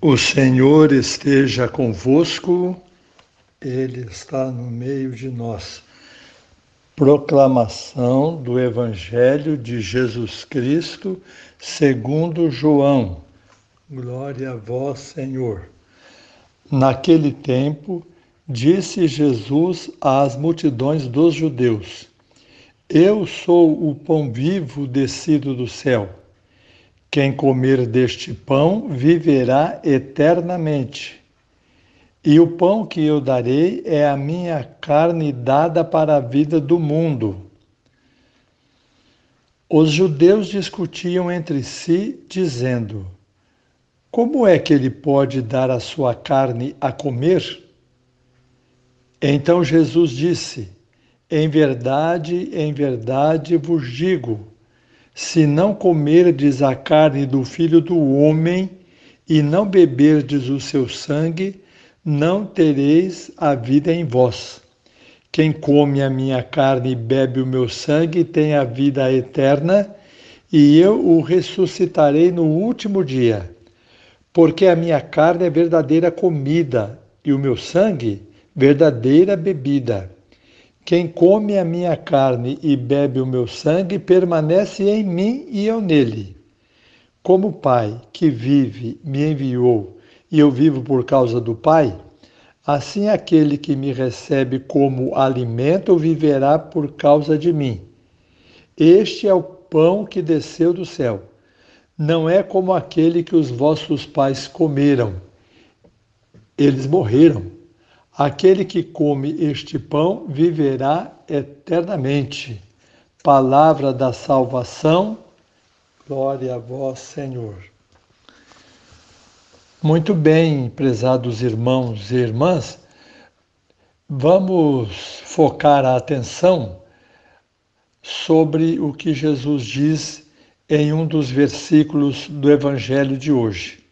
O Senhor esteja convosco, Ele está no meio de nós. Proclamação do Evangelho de Jesus Cristo, segundo João. Glória a vós, Senhor. Naquele tempo, disse Jesus às multidões dos judeus: Eu sou o pão vivo descido do céu. Quem comer deste pão viverá eternamente. E o pão que eu darei é a minha carne dada para a vida do mundo. Os judeus discutiam entre si, dizendo: Como é que ele pode dar a sua carne a comer? Então Jesus disse: Em verdade, em verdade vos digo se não comerdes a carne do filho do homem e não beberdes o seu sangue, não tereis a vida em vós. Quem come a minha carne e bebe o meu sangue tem a vida eterna, e eu o ressuscitarei no último dia. Porque a minha carne é verdadeira comida e o meu sangue verdadeira bebida. Quem come a minha carne e bebe o meu sangue permanece em mim e eu nele. Como o Pai que vive me enviou e eu vivo por causa do Pai, assim aquele que me recebe como alimento viverá por causa de mim. Este é o pão que desceu do céu. Não é como aquele que os vossos pais comeram. Eles morreram Aquele que come este pão viverá eternamente. Palavra da salvação, glória a vós, Senhor. Muito bem, prezados irmãos e irmãs, vamos focar a atenção sobre o que Jesus diz em um dos versículos do Evangelho de hoje.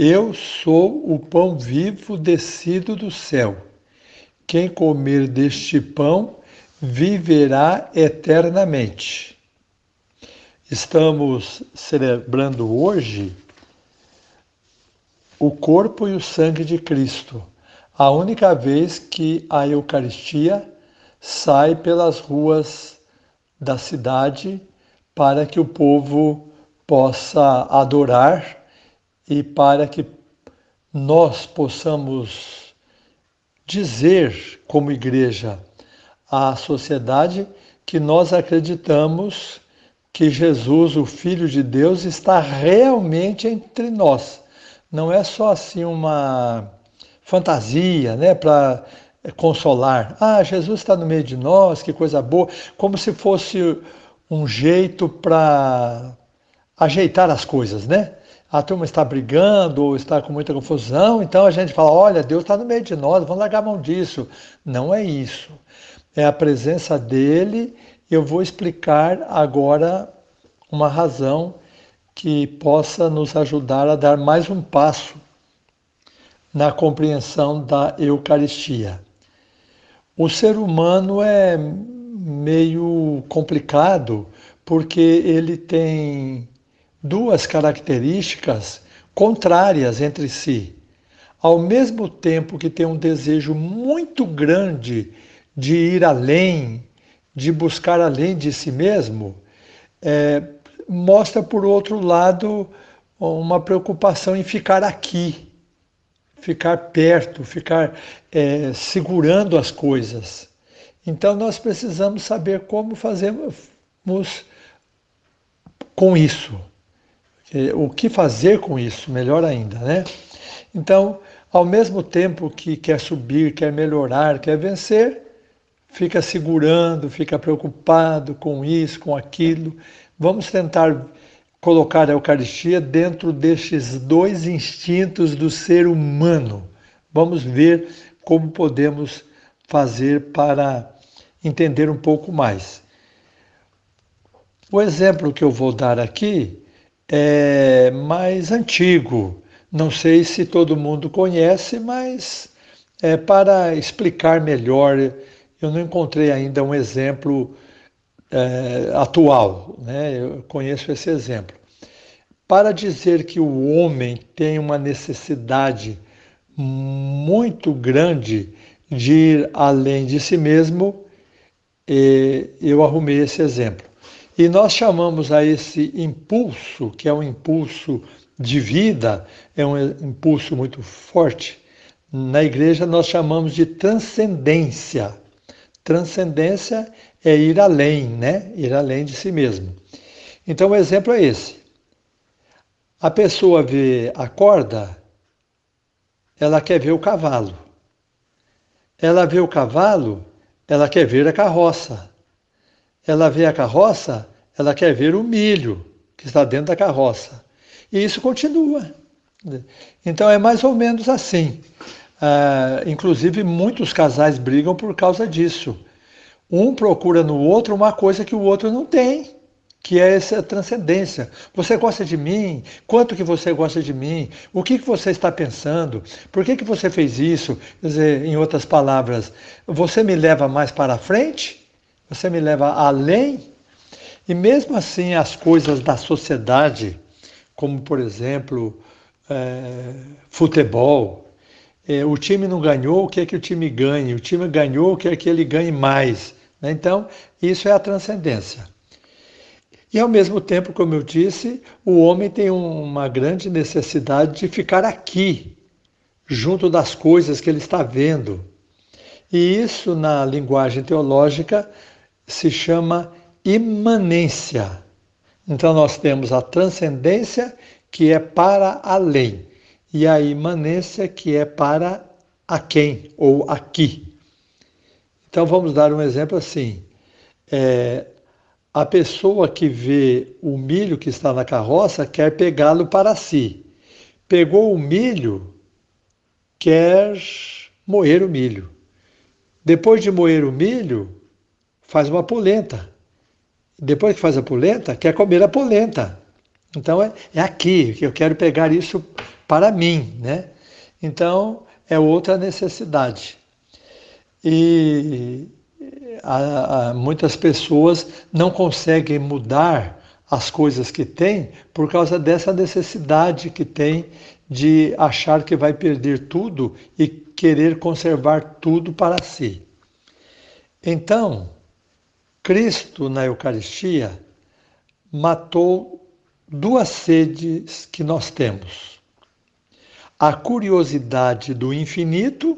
Eu sou o pão vivo descido do céu. Quem comer deste pão viverá eternamente. Estamos celebrando hoje o corpo e o sangue de Cristo, a única vez que a Eucaristia sai pelas ruas da cidade para que o povo possa adorar e para que nós possamos dizer, como igreja, à sociedade que nós acreditamos que Jesus, o Filho de Deus, está realmente entre nós. Não é só assim uma fantasia, né, para consolar. Ah, Jesus está no meio de nós, que coisa boa, como se fosse um jeito para ajeitar as coisas, né? A turma está brigando ou está com muita confusão, então a gente fala: olha, Deus está no meio de nós, vamos largar a mão disso. Não é isso. É a presença dele. Eu vou explicar agora uma razão que possa nos ajudar a dar mais um passo na compreensão da Eucaristia. O ser humano é meio complicado porque ele tem duas características contrárias entre si. Ao mesmo tempo que tem um desejo muito grande de ir além, de buscar além de si mesmo, é, mostra, por outro lado, uma preocupação em ficar aqui, ficar perto, ficar é, segurando as coisas. Então, nós precisamos saber como fazemos com isso. O que fazer com isso, melhor ainda, né? Então, ao mesmo tempo que quer subir, quer melhorar, quer vencer, fica segurando, fica preocupado com isso, com aquilo. Vamos tentar colocar a Eucaristia dentro destes dois instintos do ser humano. Vamos ver como podemos fazer para entender um pouco mais. O exemplo que eu vou dar aqui é mais antigo. Não sei se todo mundo conhece, mas é, para explicar melhor, eu não encontrei ainda um exemplo é, atual. Né? Eu conheço esse exemplo. para dizer que o homem tem uma necessidade muito grande de ir além de si mesmo, eu arrumei esse exemplo. E nós chamamos a esse impulso, que é um impulso de vida, é um impulso muito forte. Na igreja nós chamamos de transcendência. Transcendência é ir além, né? Ir além de si mesmo. Então o exemplo é esse. A pessoa vê a corda, ela quer ver o cavalo. Ela vê o cavalo, ela quer ver a carroça. Ela vê a carroça, ela quer ver o milho que está dentro da carroça. E isso continua. Então é mais ou menos assim. Ah, inclusive, muitos casais brigam por causa disso. Um procura no outro uma coisa que o outro não tem, que é essa transcendência. Você gosta de mim? Quanto que você gosta de mim? O que, que você está pensando? Por que, que você fez isso? Quer dizer, em outras palavras, você me leva mais para frente? Você me leva além? E mesmo assim, as coisas da sociedade, como por exemplo, é, futebol, é, o time não ganhou, o que é que o time ganhe? O time ganhou, o que é que ele ganhe mais? Né? Então, isso é a transcendência. E ao mesmo tempo, como eu disse, o homem tem uma grande necessidade de ficar aqui, junto das coisas que ele está vendo. E isso, na linguagem teológica, se chama imanência. Então, nós temos a transcendência, que é para além e a imanência que é para a quem ou aqui. Então vamos dar um exemplo assim. É, a pessoa que vê o milho que está na carroça quer pegá-lo para si. Pegou o milho, quer moer o milho. Depois de moer o milho, faz uma polenta. Depois que faz a polenta, quer comer a polenta. Então é, é aqui que eu quero pegar isso para mim, né? Então é outra necessidade. E a, a, muitas pessoas não conseguem mudar as coisas que têm por causa dessa necessidade que tem de achar que vai perder tudo e querer conservar tudo para si. Então, Cristo na Eucaristia matou duas sedes que nós temos a curiosidade do infinito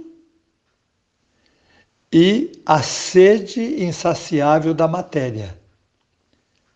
e a sede insaciável da matéria.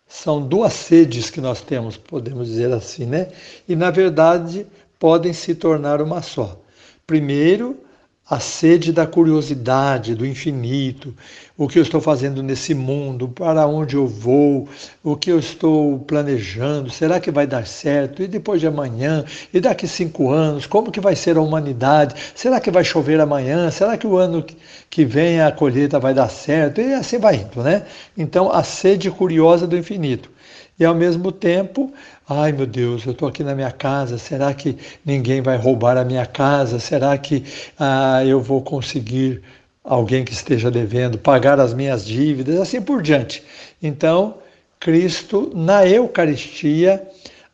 São duas sedes que nós temos, podemos dizer assim, né? E na verdade podem se tornar uma só. Primeiro, a sede da curiosidade, do infinito, o que eu estou fazendo nesse mundo, para onde eu vou, o que eu estou planejando, será que vai dar certo? E depois de amanhã? E daqui cinco anos? Como que vai ser a humanidade? Será que vai chover amanhã? Será que o ano que vem a colheita vai dar certo? E assim vai indo, né? Então, a sede curiosa do infinito. E ao mesmo tempo, Ai meu Deus, eu estou aqui na minha casa, será que ninguém vai roubar a minha casa? Será que ah, eu vou conseguir alguém que esteja devendo pagar as minhas dívidas? Assim por diante. Então, Cristo, na Eucaristia,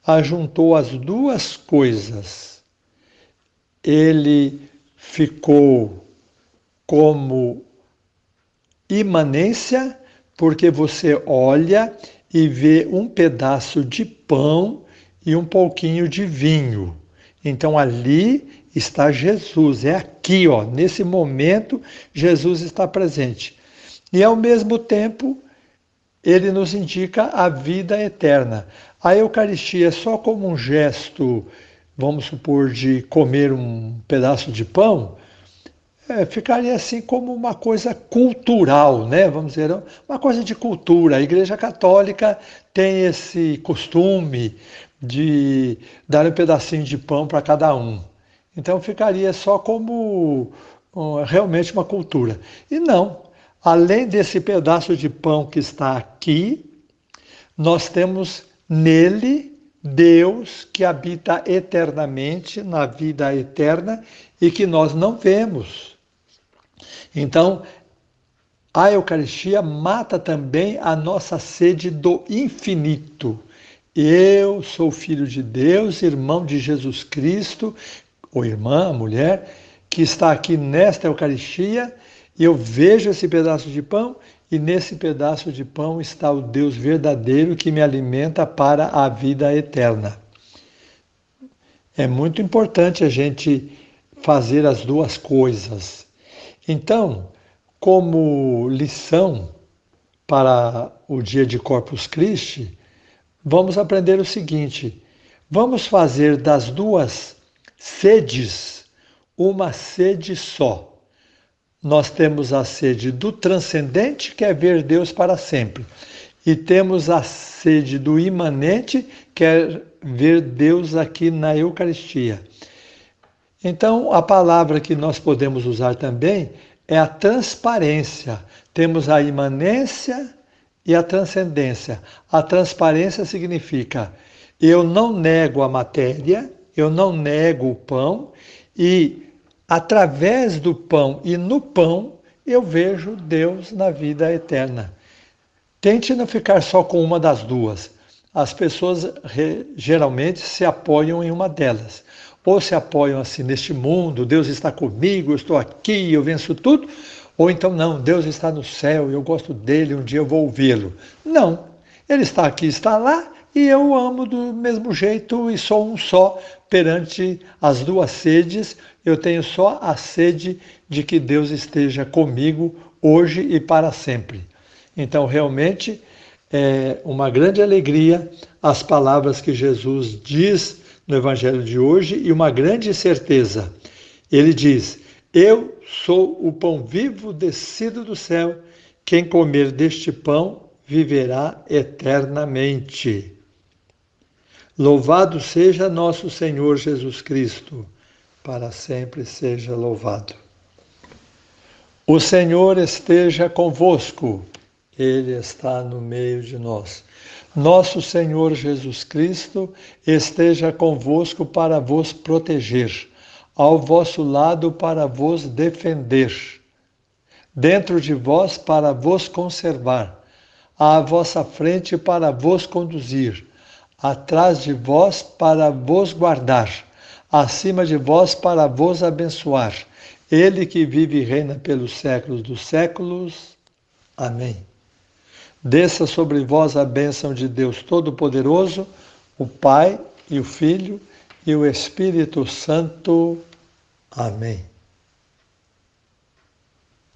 ajuntou as duas coisas. Ele ficou como imanência, porque você olha e vê um pedaço de pão e um pouquinho de vinho. Então ali está Jesus, é aqui, ó, nesse momento Jesus está presente. E ao mesmo tempo, ele nos indica a vida eterna. A Eucaristia é só como um gesto, vamos supor, de comer um pedaço de pão, é, ficaria assim como uma coisa cultural, né? Vamos dizer, uma coisa de cultura. A Igreja Católica tem esse costume de dar um pedacinho de pão para cada um. Então ficaria só como realmente uma cultura. E não, além desse pedaço de pão que está aqui, nós temos nele Deus que habita eternamente na vida eterna e que nós não vemos. Então, a Eucaristia mata também a nossa sede do infinito, Eu sou filho de Deus, irmão de Jesus Cristo, ou irmã, mulher, que está aqui nesta Eucaristia, e eu vejo esse pedaço de pão, e nesse pedaço de pão está o Deus verdadeiro que me alimenta para a vida eterna. É muito importante a gente fazer as duas coisas. Então, como lição para o dia de Corpus Christi, vamos aprender o seguinte: vamos fazer das duas sedes uma sede só. Nós temos a sede do transcendente, que é ver Deus para sempre, e temos a sede do imanente, que é ver Deus aqui na Eucaristia. Então, a palavra que nós podemos usar também é a transparência. Temos a imanência e a transcendência. A transparência significa eu não nego a matéria, eu não nego o pão e através do pão e no pão eu vejo Deus na vida eterna. Tente não ficar só com uma das duas. As pessoas geralmente se apoiam em uma delas ou se apoiam assim neste mundo, Deus está comigo, eu estou aqui, eu venço tudo, ou então não, Deus está no céu, eu gosto dele, um dia eu vou ouvi-lo. Não, ele está aqui, está lá, e eu amo do mesmo jeito e sou um só perante as duas sedes. Eu tenho só a sede de que Deus esteja comigo hoje e para sempre. Então, realmente, é uma grande alegria as palavras que Jesus diz no Evangelho de hoje e uma grande certeza. Ele diz: Eu sou o pão vivo descido do céu. Quem comer deste pão viverá eternamente. Louvado seja nosso Senhor Jesus Cristo, para sempre seja louvado. O Senhor esteja convosco, Ele está no meio de nós. Nosso Senhor Jesus Cristo esteja convosco para vos proteger, ao vosso lado para vos defender, dentro de vós para vos conservar, à vossa frente para vos conduzir, atrás de vós para vos guardar, acima de vós para vos abençoar. Ele que vive e reina pelos séculos dos séculos. Amém. Desça sobre vós a bênção de Deus Todo-Poderoso, o Pai e o Filho e o Espírito Santo. Amém.